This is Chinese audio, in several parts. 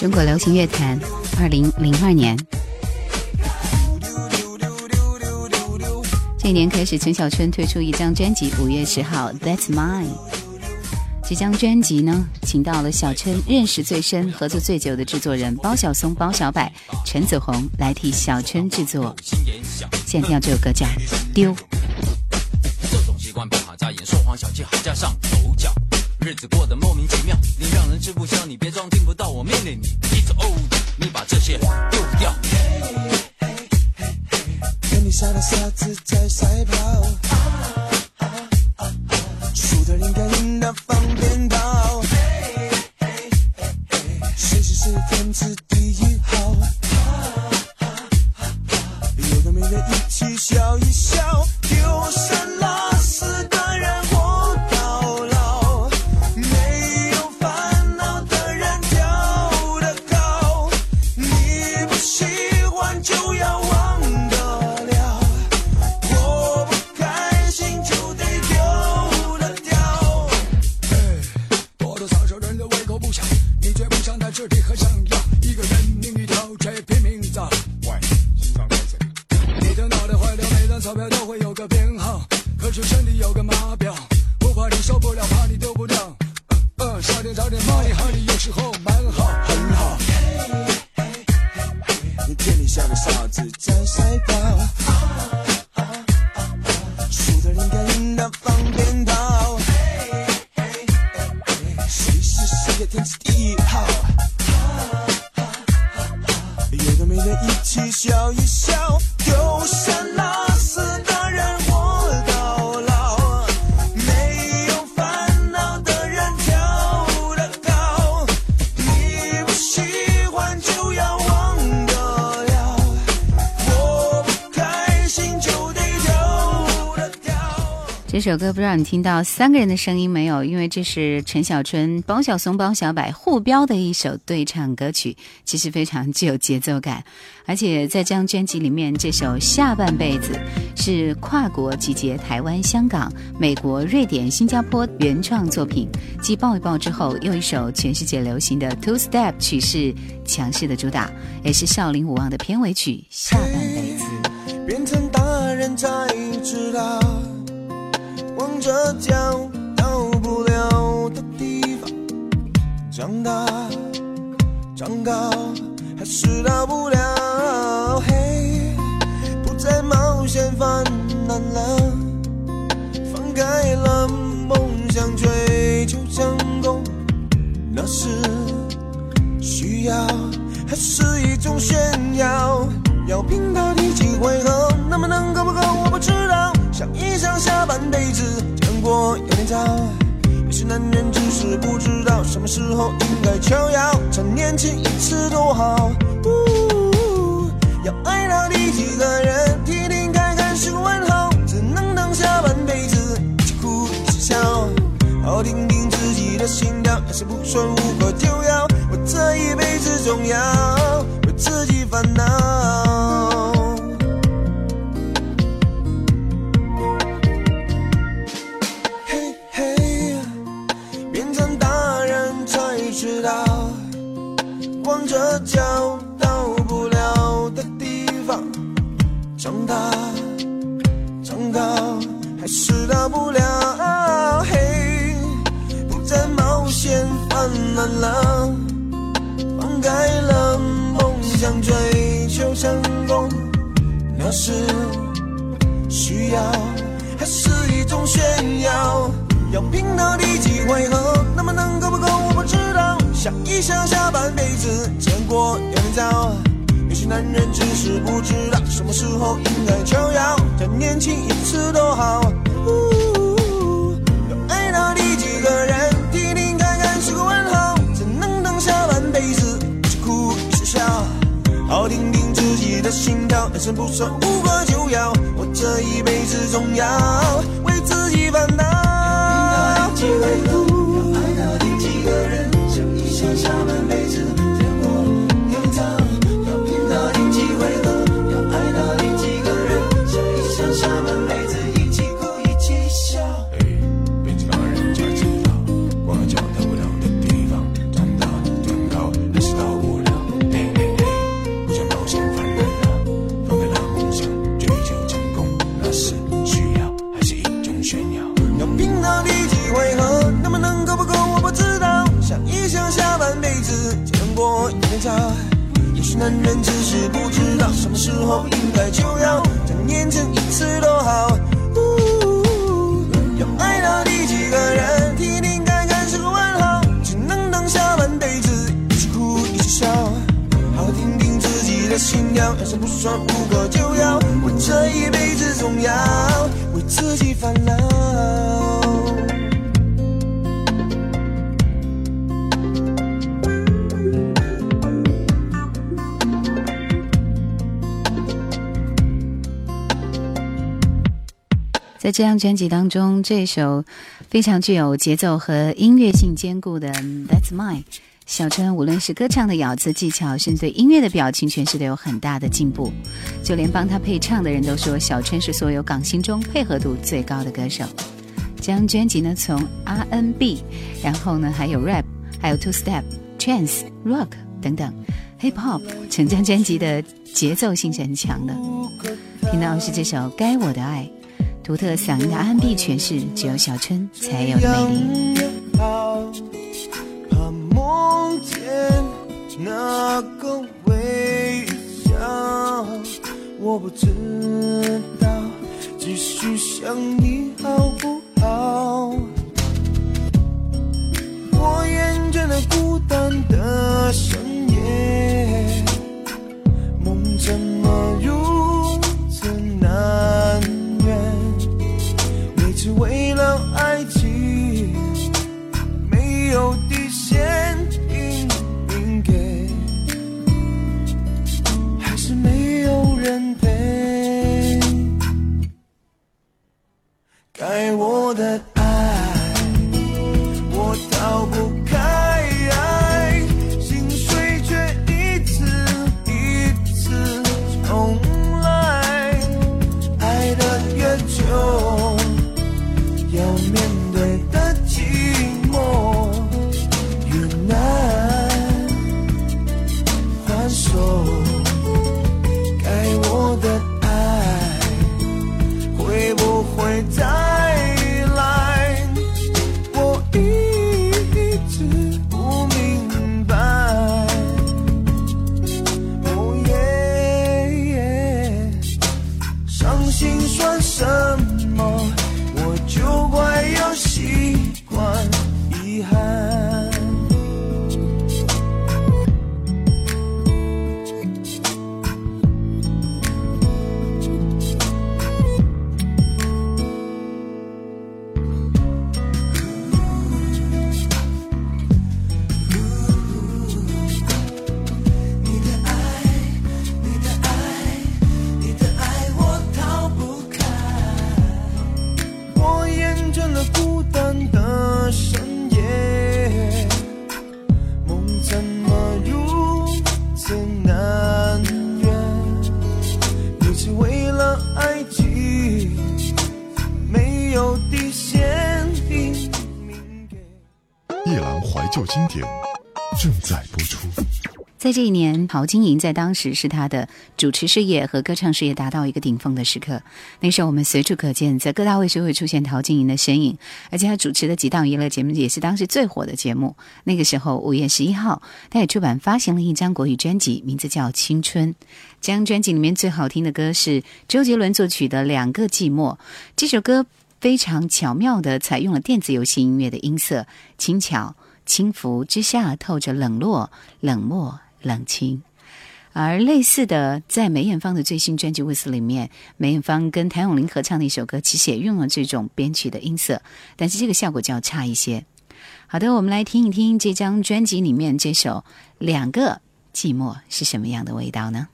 中国流行乐坛，二零零二年，这一年开始，陈小春推出一张专辑，五月十号，That's Mine。这张专辑呢，请到了小春认识最深、合作最久的制作人包小松、包小柏、陈子红来替小春制作。现在听到这首歌叫《丢》。这种习惯不好眨眼，说谎小气还加上口角。日子过得莫名其妙，你让人吃不消，你别装听不到我命令你。，It's o 你把这些丢掉。跟你傻的傻子在赛跑，输的应该赢的放鞭炮，谁是是天字这首歌不知道你听到三个人的声音没有？因为这是陈小春、包小松、包小柏互飙的一首对唱歌曲，其实非常具有节奏感。而且在这张专辑里面，这首《下半辈子》是跨国集结台湾、香港、美国、瑞典、新加坡原创作品。继抱一抱之后，又一首全世界流行的 Two Step 曲式强势的主打，也是少林武王的片尾曲《下半辈子》。变成大人才知道，着脚到不了的地方。长大，长高，还是到不了。嘿，不再冒险犯难了，放开了梦想，追求成功，那是需要，还是一种炫耀？要拼到第几回合，能不能够不够我不知道。想一想下半辈子，想过有点早。有些男人只是不知道什么时候应该求饶，趁年轻一次多好。呜，要爱到第几个人，听听看看是问号。只能等下半辈子，一起哭一起笑，好听听自己的心跳，要是不顺无可救药。我这一辈子总要为自己烦恼。脚到不了的地方。长大，长高，还是到不了。嘿，不再冒险犯了，放开了梦想追求成功，那是需要还是一种炫耀？要拼到第几回合，那么能够不够我不知道。想一想下半辈子，见过有点早。有些男人只是不知道什么时候应该就要再年轻一次多好。这张专辑当中，这首非常具有节奏和音乐性兼顾的《That's Mine》，小春无论是歌唱的咬字技巧，甚至对音乐的表情诠释都有很大的进步。就连帮他配唱的人都说，小春是所有港星中配合度最高的歌手。这张专辑呢，从 R&B，然后呢还有 Rap，还有 Two Step、Trance、Rock 等等 Hip Hop，整张专辑的节奏性是很强的。听到是这首《该我的爱》。独特嗓音的 R&B 诠释，只有小春才有的魅力。好怕梦见那个微笑，我不知道继续想你好不好。我厌倦了孤单的深夜，梦怎在。这一年，陶晶莹在当时是她的主持事业和歌唱事业达到一个顶峰的时刻。那时候我们随处可见，在各大卫视会出现陶晶莹的身影，而且她主持的几档娱乐节目也是当时最火的节目。那个时候，五月十一号，她也出版发行了一张国语专辑，名字叫《青春》。这张专辑里面最好听的歌是周杰伦作曲的《两个寂寞》。这首歌非常巧妙地采用了电子游戏音乐的音色，轻巧、轻浮之下透着冷落、冷漠。冷清，而类似的，在梅艳芳的最新专辑《With 里面，梅艳芳跟谭咏麟合唱的一首歌，其实也用了这种编曲的音色，但是这个效果就要差一些。好的，我们来听一听这张专辑里面这首《两个寂寞》是什么样的味道呢？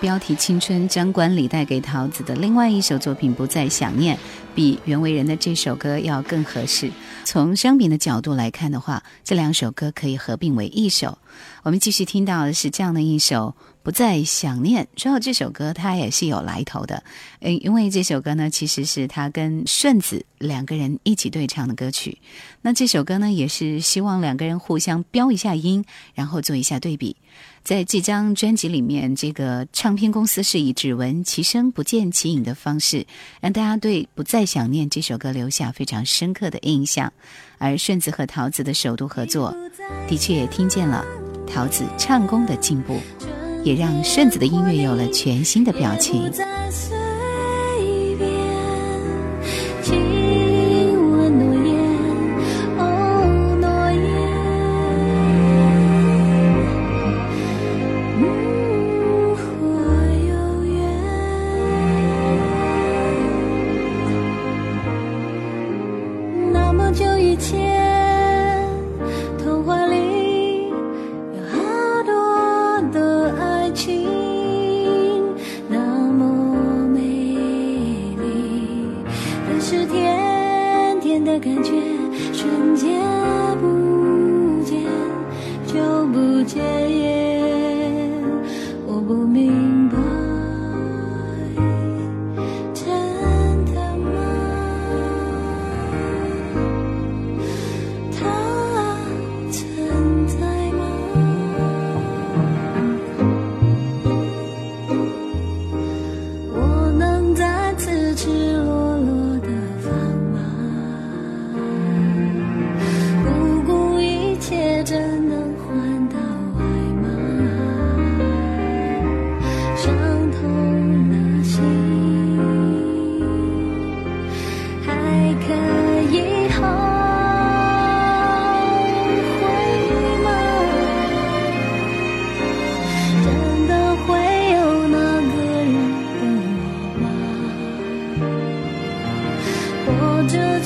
标题《青春》张冠李带给桃子的另外一首作品《不再想念》，比袁惟仁的这首歌要更合适。从商品的角度来看的话，这两首歌可以合并为一首。我们继续听到的是这样的一首《不再想念》。说到这首歌，它也是有来头的。嗯，因为这首歌呢，其实是他跟顺子两个人一起对唱的歌曲。那这首歌呢，也是希望两个人互相飙一下音，然后做一下对比。在这张专辑里面，这个唱片公司是以“只闻其声，不见其影”的方式，让大家对《不再想念》这首歌留下非常深刻的印象。而顺子和桃子的首度合作，的确也听见了桃子唱功的进步，也让顺子的音乐有了全新的表情。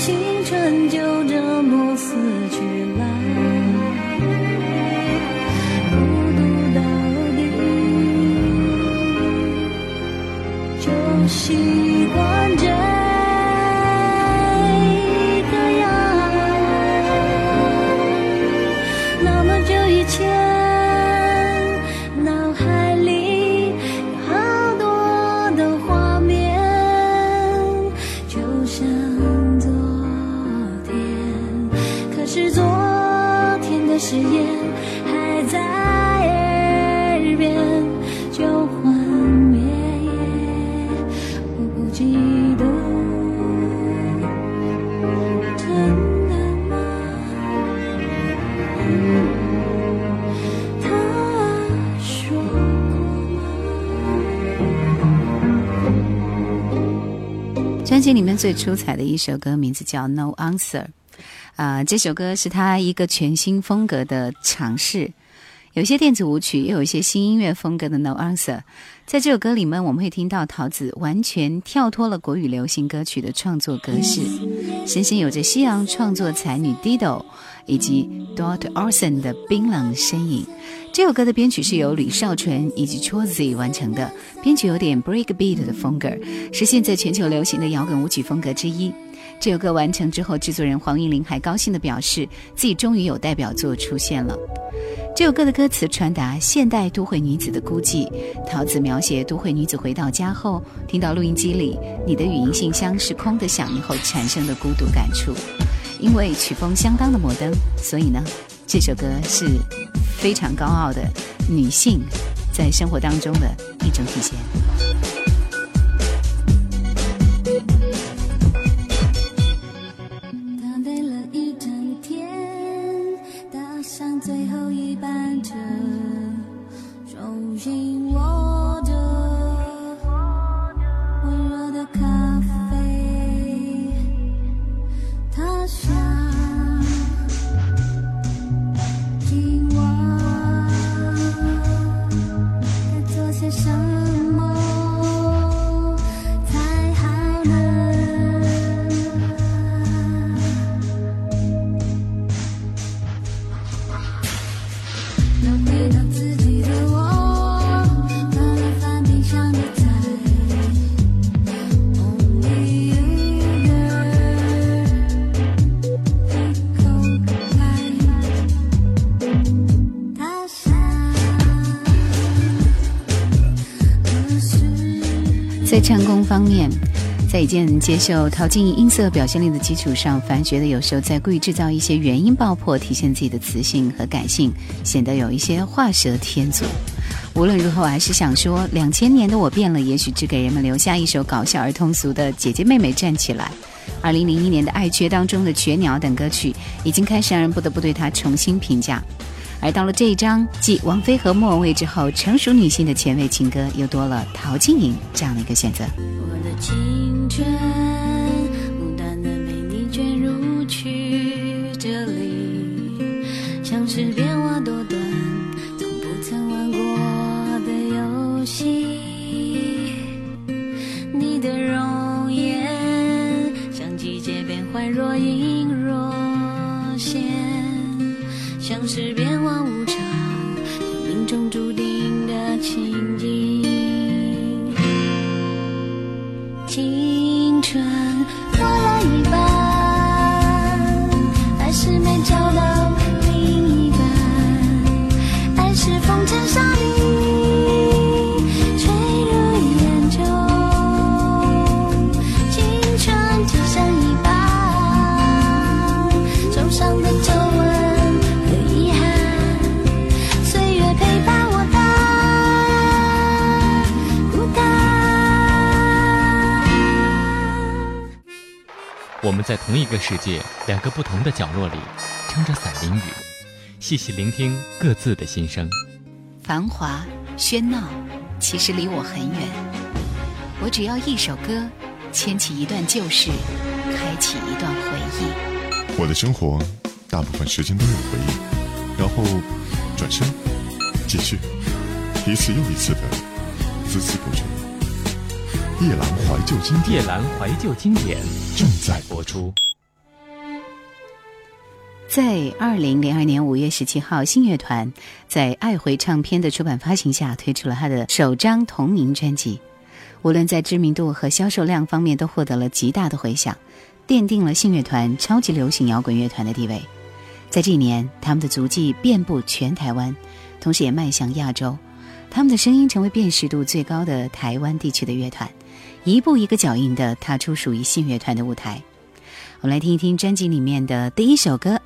情最出彩的一首歌，名字叫《No Answer》。啊，这首歌是他一个全新风格的尝试，有一些电子舞曲，也有一些新音乐风格的《No Answer》。在这首歌里面，我们会听到桃子完全跳脱了国语流行歌曲的创作格式，深深有着西洋创作才女 Dido 以及 Dot Orson 的冰冷身影。这首歌的编曲是由李少纯以及 Chozzy 完成的，编曲有点 breakbeat 的风格，是现在全球流行的摇滚舞曲风格之一。这首歌完成之后，制作人黄韵玲还高兴地表示，自己终于有代表作出现了。这首歌的歌词传达现代都会女子的孤寂，桃子描写都会女子回到家后，听到录音机里你的语音信箱是空的响应后产生的孤独感触。因为曲风相当的摩登，所以呢，这首歌是。非常高傲的女性，在生活当中的一种体现。在已经接受陶晶莹音色表现力的基础上，反而觉得有时候在故意制造一些元音爆破，体现自己的磁性和感性，显得有一些画蛇添足。无论如何，我还是想说，两千年的我变了，也许只给人们留下一首搞笑而通俗的《姐姐妹妹站起来》。二零零一年的《爱缺》当中的《雀鸟》等歌曲，已经开始让人不得不对她重新评价。而到了这一张，继王菲和莫文蔚之后，成熟女性的前卫情歌又多了陶晶莹这样的一个选择。青春无端的被你卷入去这里像是别世界两个不同的角落里，撑着伞淋雨，细细聆听各自的心声。繁华喧闹，其实离我很远。我只要一首歌，牵起一段旧事，开启一段回忆。我的生活，大部分时间都有回忆，然后转身继续，一次又一次的孜孜不倦。夜阑怀旧经典，夜阑怀旧经典正在播出。在二零零二年五月十七号信乐团在爱回唱片的出版发行下推出了他的首张同名专辑无论在知名度和销售量方面都获得了极大的回响奠定了信乐团超级流行摇滚乐团的地位。在这一年他们的足迹遍布全台湾同时也迈向亚洲他们的声音成为辨识度最高的台湾地区的乐团一步一个脚印地踏出属于信乐团的舞台。我们来听一听专辑里面的第一首歌，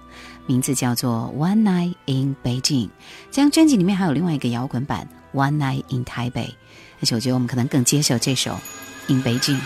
名字叫做《One Night in Beijing》。这张专辑里面还有另外一个摇滚版《One Night in Taipei》，但是我觉得我们可能更接受这首《In Beijing》。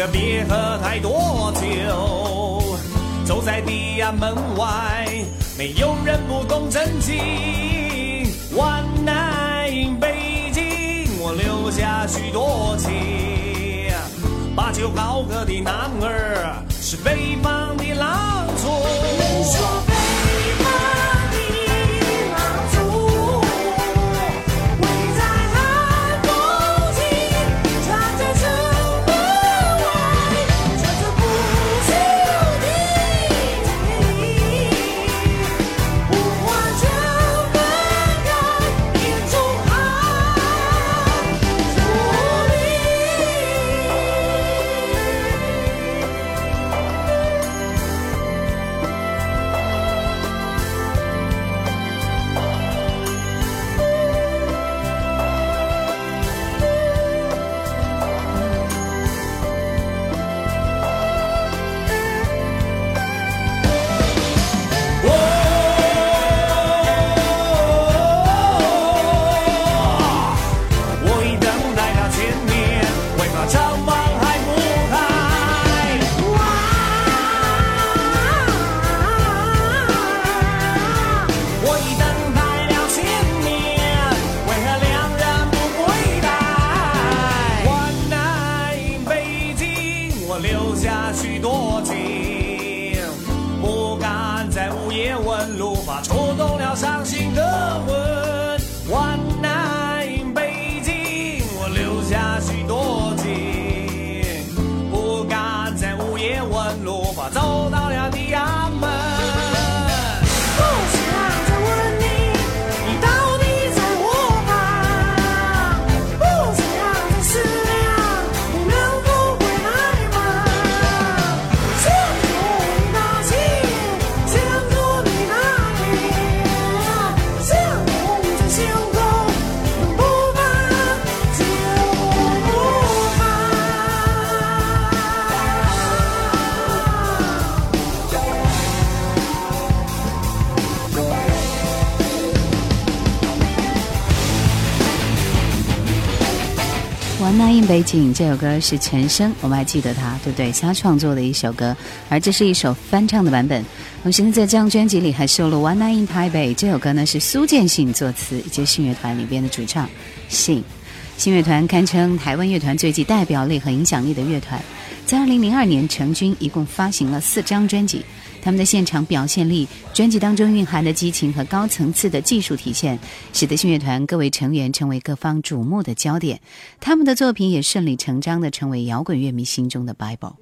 可别喝太多酒。走在地安门外，没有人不懂真情。One night 北京，我留下许多情。把酒高歌的男儿，是北方的狼族。One Night in 北京》这首歌是陈升，我们还记得他，对不对？是他创作的一首歌，而这是一首翻唱的版本。同时呢，在这张专辑里还收录《One Night in Taipei》这首歌呢，是苏建信作词，以及信乐团里边的主唱信。信乐团堪称台湾乐团最具代表力和影响力的乐团，在2002年成军，一共发行了四张专辑。他们的现场表现力、专辑当中蕴含的激情和高层次的技术体现，使得信乐团各位成员成为各方瞩目的焦点。他们的作品也顺理成章地成为摇滚乐迷心中的 Bible。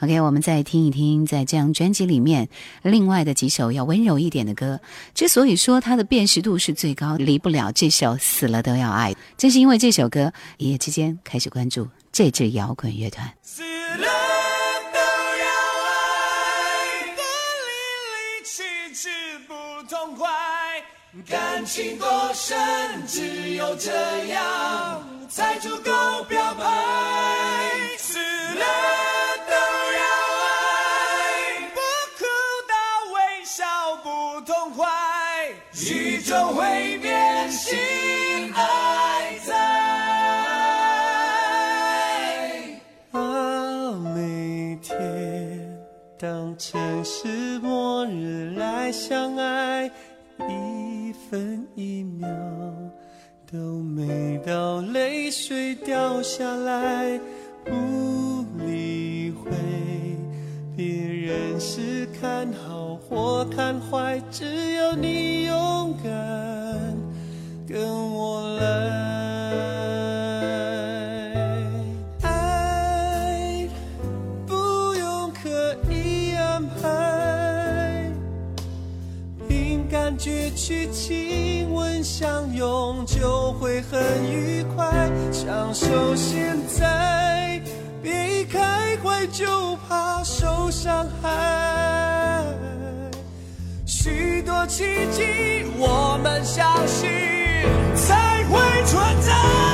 OK，我们再听一听，在这张专辑里面另外的几首要温柔一点的歌。之所以说它的辨识度是最高，离不了这首《死了都要爱》，正是因为这首歌，一夜之间开始关注这支摇滚乐团。感情多深，只有这样才足够表白。死了都要爱，不哭到微笑不痛快，宇宙会变心爱在。啊，每天当城市末日来相爱，到泪水掉下来，不理会别人是看好或看坏，只要你勇敢跟我来。相拥，就会很愉快。享受现在，别一开怀就怕受伤害。许多奇迹，我们相信才会存在。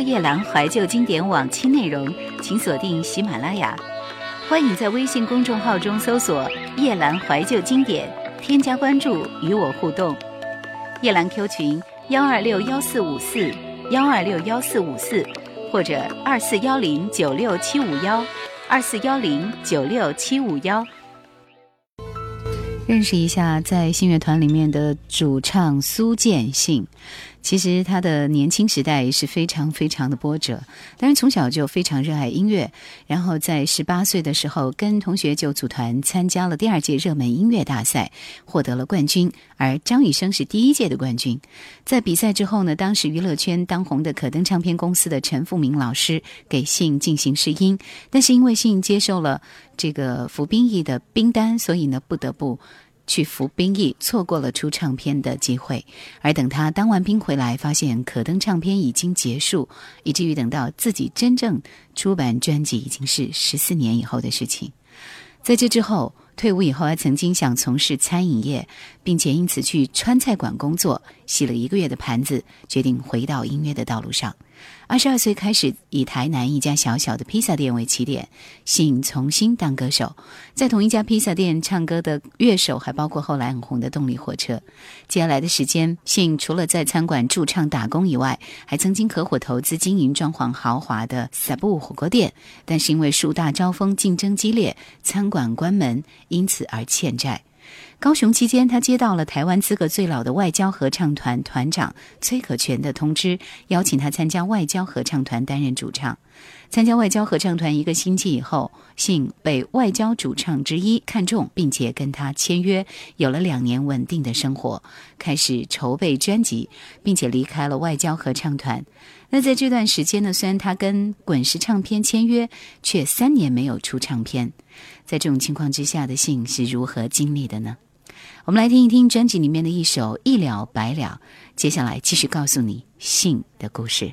夜兰怀旧经典往期内容，请锁定喜马拉雅。欢迎在微信公众号中搜索“夜兰怀旧经典”，添加关注与我互动。夜兰 Q 群幺二六幺四五四幺二六幺四五四，或者二四幺零九六七五幺二四幺零九六七五幺。认识一下在信乐团里面的主唱苏建信。其实他的年轻时代是非常非常的波折，但是从小就非常热爱音乐。然后在十八岁的时候，跟同学就组团参加了第二届热门音乐大赛，获得了冠军。而张雨生是第一届的冠军。在比赛之后呢，当时娱乐圈当红的可登唱片公司的陈富明老师给信进行试音，但是因为信接受了这个服兵役的兵单，所以呢不得不。去服兵役，错过了出唱片的机会。而等他当完兵回来，发现可登唱片已经结束，以至于等到自己真正出版专辑，已经是十四年以后的事情。在这之后，退伍以后还曾经想从事餐饮业，并且因此去川菜馆工作，洗了一个月的盘子，决定回到音乐的道路上。二十二岁开始以台南一家小小的披萨店为起点，信重新当歌手，在同一家披萨店唱歌的乐手还包括后来很红的动力火车。接下来的时间，信除了在餐馆驻唱打工以外，还曾经合伙投资经营装潢豪华的 Sabu 火锅店，但是因为树大招风，竞争激烈，餐馆关门，因此而欠债。高雄期间，他接到了台湾资格最老的外交合唱团团长崔可全的通知，邀请他参加外交合唱团担任主唱。参加外交合唱团一个星期以后，信被外交主唱之一看中，并且跟他签约，有了两年稳定的生活，开始筹备专辑，并且离开了外交合唱团。那在这段时间呢，虽然他跟滚石唱片签约，却三年没有出唱片。在这种情况之下的信是如何经历的呢？我们来听一听专辑里面的一首《一了百了》，接下来继续告诉你信的故事。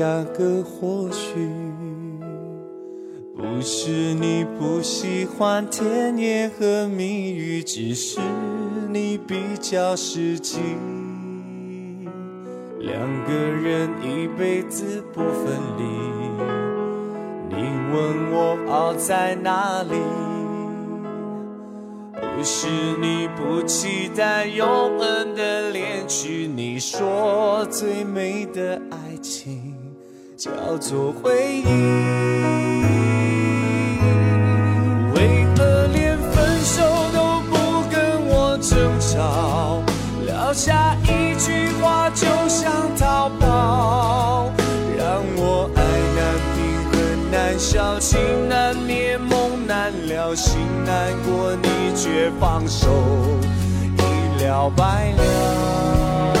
下个或许，不是你不喜欢甜言和蜜语，只是你比较实际。两个人一辈子不分离，你问我好在哪里？不是你不期待永恒的恋曲，你说最美的爱情叫做回忆。为何连分手都不跟我争吵，撂下一句话就想逃跑，让我爱难平恨难消，情难灭梦难了，心难过，你却放手，一了百了。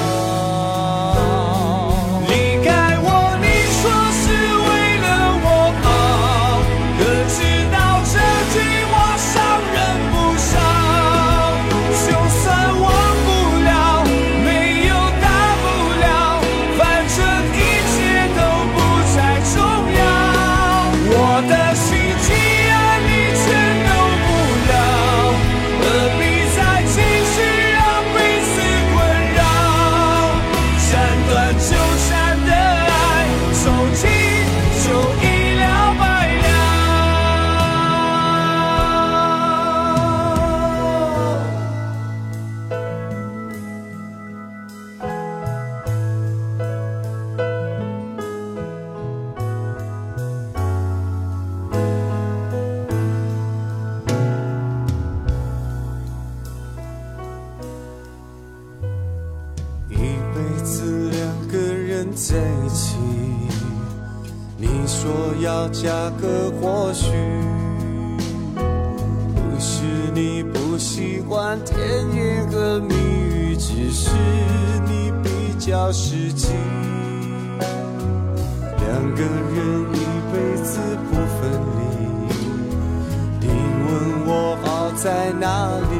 在哪里？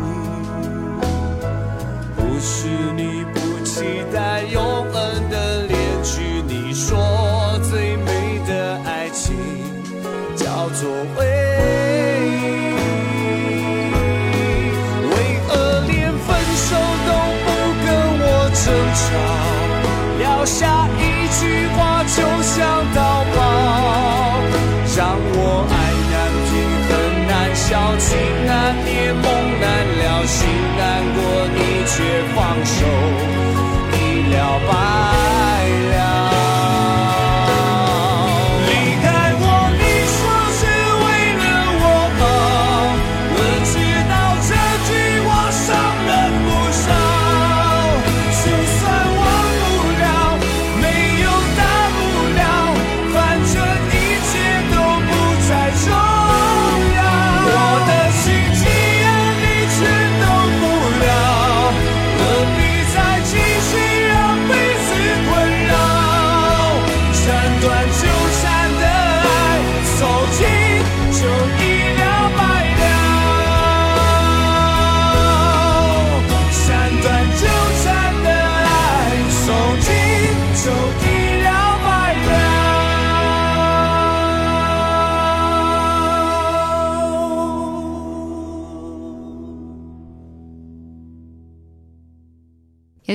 不是你不期待永恒的恋曲，你说最美的爱情叫做唯一。为何连分手都不跟我争吵，撂下一句话就想逃跑，让我爱难平衡难消，情却放手，一了百。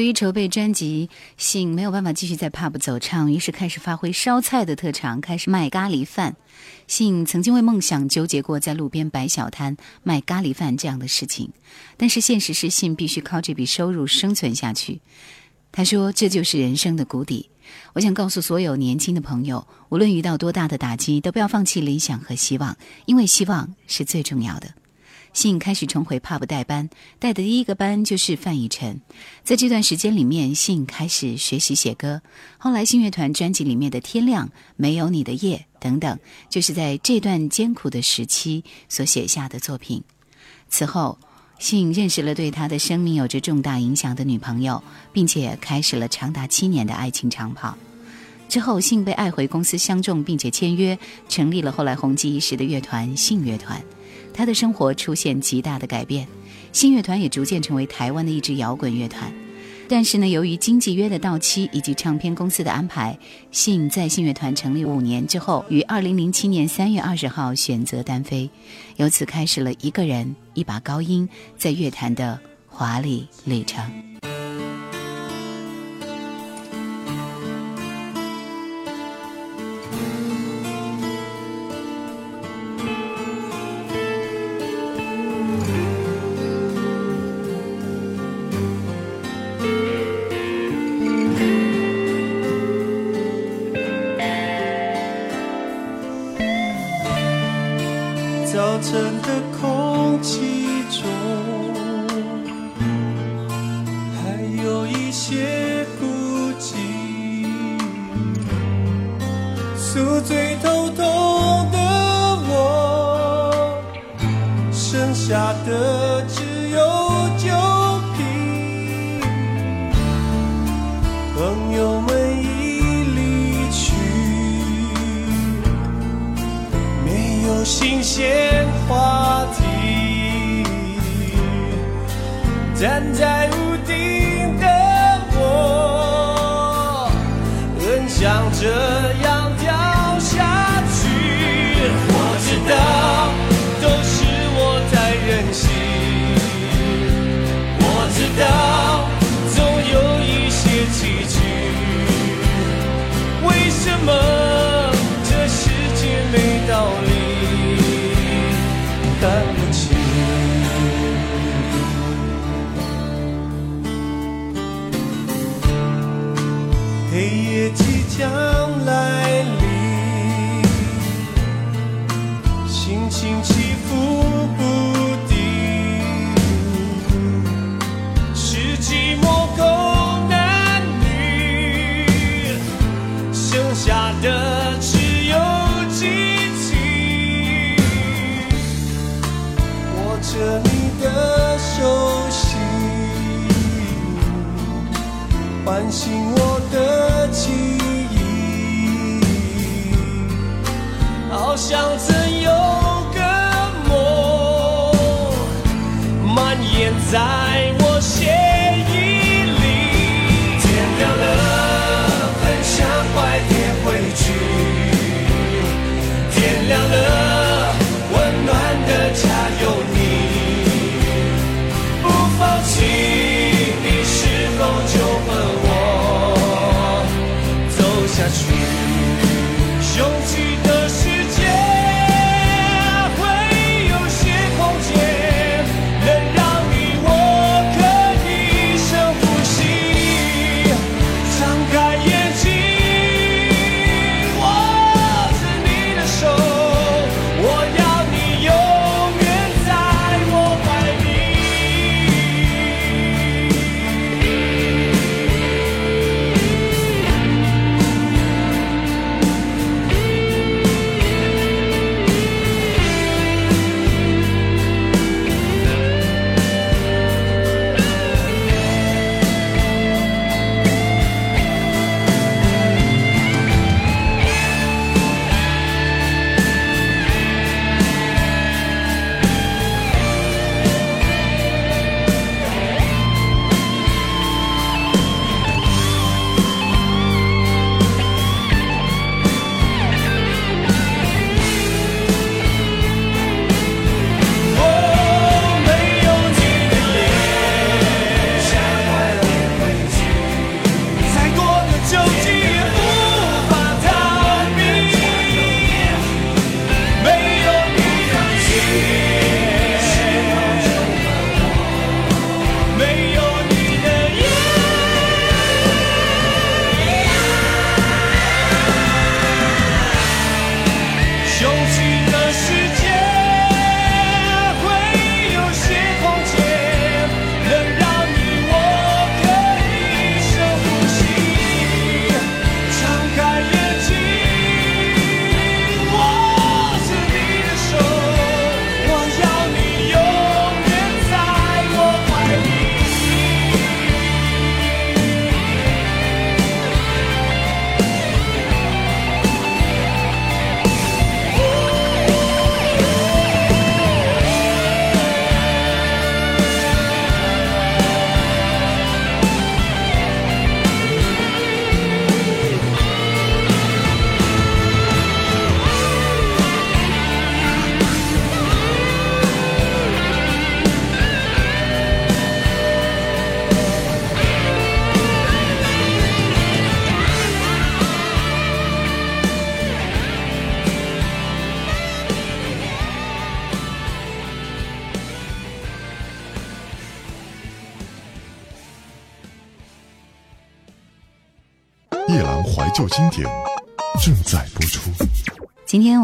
于筹备专辑，信没有办法继续在 pub 走唱，于是开始发挥烧菜的特长，开始卖咖喱饭。信曾经为梦想纠结过在路边摆小摊卖咖喱饭这样的事情，但是现实是信必须靠这笔收入生存下去。他说：“这就是人生的谷底。”我想告诉所有年轻的朋友，无论遇到多大的打击，都不要放弃理想和希望，因为希望是最重要的。信开始重回 pub 带班，带的第一个班就是范逸臣。在这段时间里面，信开始学习写歌。后来信乐团专辑里面的《天亮》《没有你的夜》等等，就是在这段艰苦的时期所写下的作品。此后，信认识了对他的生命有着重大影响的女朋友，并且开始了长达七年的爱情长跑。之后，信被爱回公司相中，并且签约，成立了后来红极一时的乐团信乐团。他的生活出现极大的改变，新乐团也逐渐成为台湾的一支摇滚乐团。但是呢，由于经纪约的到期以及唱片公司的安排，信在信乐团成立五年之后，于二零零七年三月二十号选择单飞，由此开始了一个人一把高音在乐坛的华丽旅程。新鲜话题，站在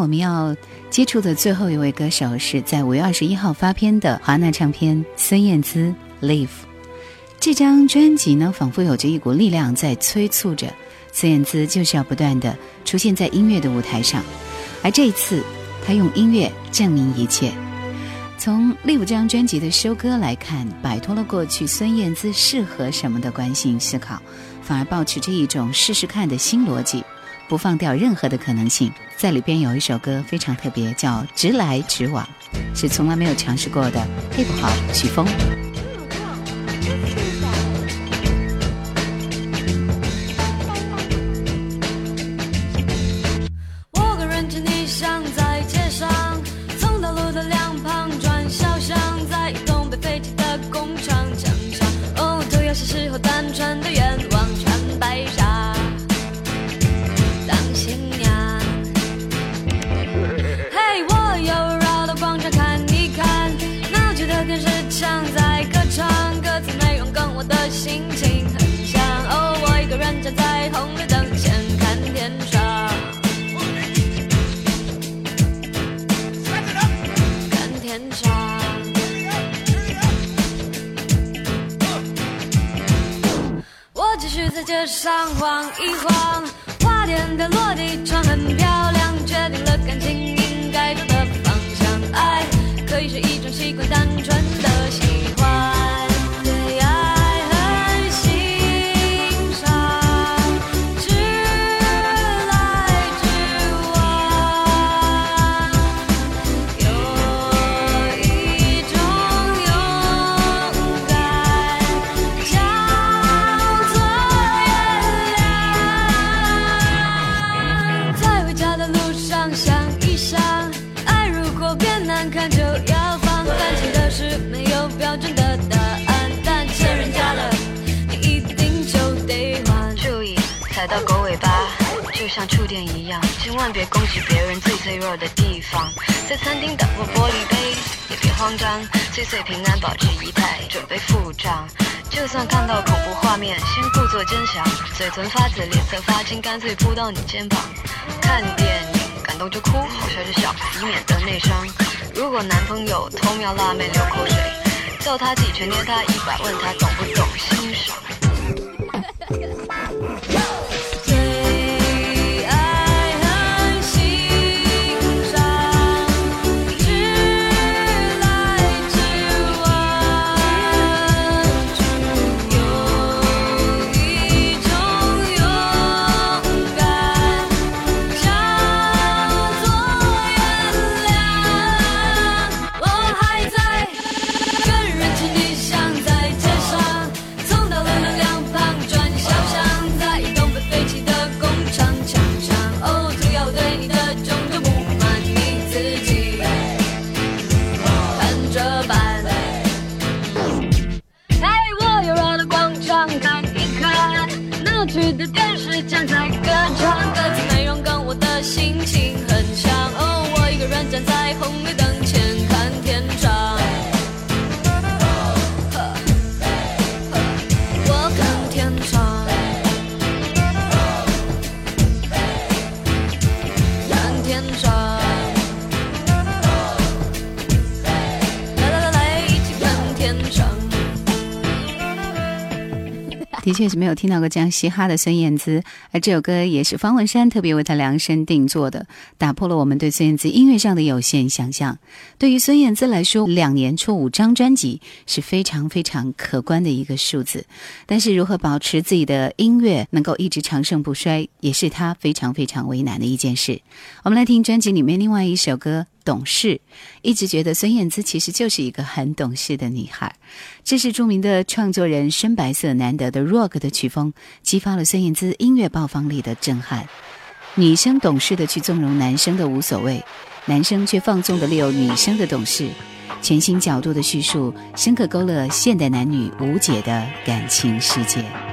我们要接触的最后一位歌手是在五月二十一号发片的华纳唱片孙燕姿《Live》。这张专辑呢，仿佛有着一股力量在催促着孙燕姿，就是要不断的出现在音乐的舞台上。而这一次，她用音乐证明一切。从《Live》这张专辑的收歌来看，摆脱了过去孙燕姿适合什么的惯性思考，反而保持着一种试试看的新逻辑，不放掉任何的可能性。在里边有一首歌非常特别，叫《直来直往》，是从来没有尝试过的 hip hop 曲风。我跟人群逆向在上晃一晃，花店的落地窗很漂亮，决定了感情应该走的方向。爱可以是一种习惯，单纯的喜欢。像触电一样。千万别攻击别人最脆弱的地方。在餐厅打破玻璃杯，也别慌张，岁岁平安，保持仪态，准备付账。就算看到恐怖画面，先故作坚强，嘴唇发紫，脸色发青，干脆扑到你肩膀。看电影，感动就哭，好笑就笑，以免得内伤。如果男朋友偷瞄辣妹流口水，叫他几拳捏他一把，问他懂不懂欣赏。的确是没有听到过这样嘻哈的孙燕姿，而这首歌也是方文山特别为她量身定做的，打破了我们对孙燕姿音乐上的有限想象。对于孙燕姿来说，两年出五张专辑是非常非常可观的一个数字，但是如何保持自己的音乐能够一直长盛不衰，也是她非常非常为难的一件事。我们来听专辑里面另外一首歌。懂事，一直觉得孙燕姿其实就是一个很懂事的女孩。这是著名的创作人深白色难得的 rock 的曲风，激发了孙燕姿音乐爆发力的震撼。女生懂事的去纵容男生的无所谓，男生却放纵的利用女生的懂事。全新角度的叙述，深刻勾勒现代男女无解的感情世界。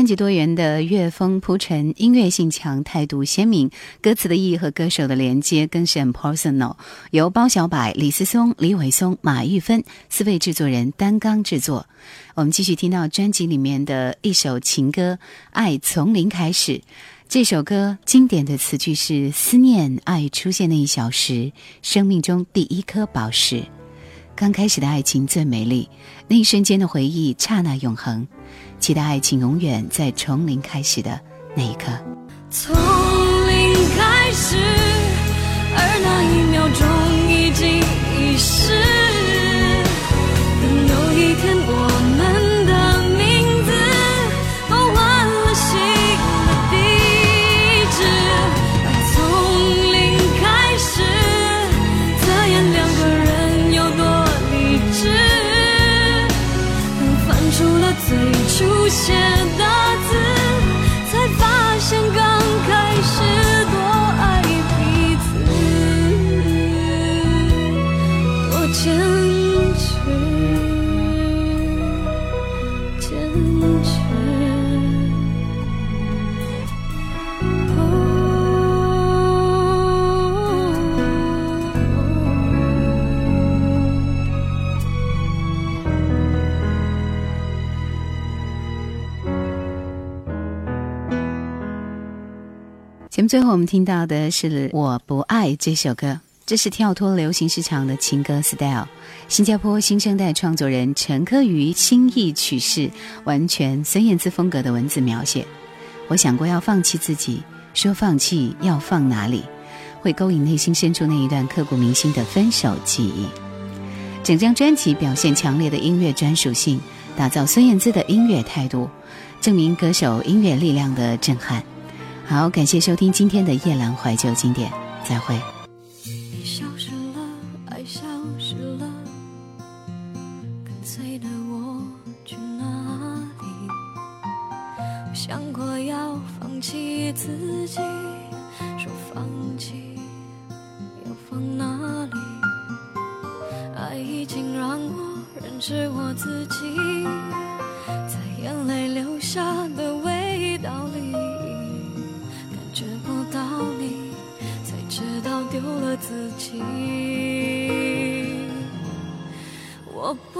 专辑多元的乐风铺陈，音乐性强，态度鲜明，歌词的意义和歌手的连接更是很 personal。由包小柏、李思松、李伟松、马玉芬四位制作人担纲制作。我们继续听到专辑里面的一首情歌《爱从零开始》。这首歌经典的词句是：思念爱出现那一小时，生命中第一颗宝石。刚开始的爱情最美丽，那一瞬间的回忆刹那永恒。期待爱情永远在从零开始的那一刻。从零开始，而那一秒钟最后我们听到的是《我不爱》这首歌，这是跳脱流行市场的情歌 style。新加坡新生代创作人陈科瑜轻易取势，完全孙燕姿风格的文字描写。我想过要放弃自己，说放弃要放哪里，会勾引内心深处那一段刻骨铭心的分手记忆。整张专辑表现强烈的音乐专属性，打造孙燕姿的音乐态度，证明歌手音乐力量的震撼。好，感谢收听今天的夜阑怀旧经典，再会。你消失了，爱消失了，跟随的我去哪里？想过要放弃自己，说放弃要放哪里？爱已经让我认识我自己，不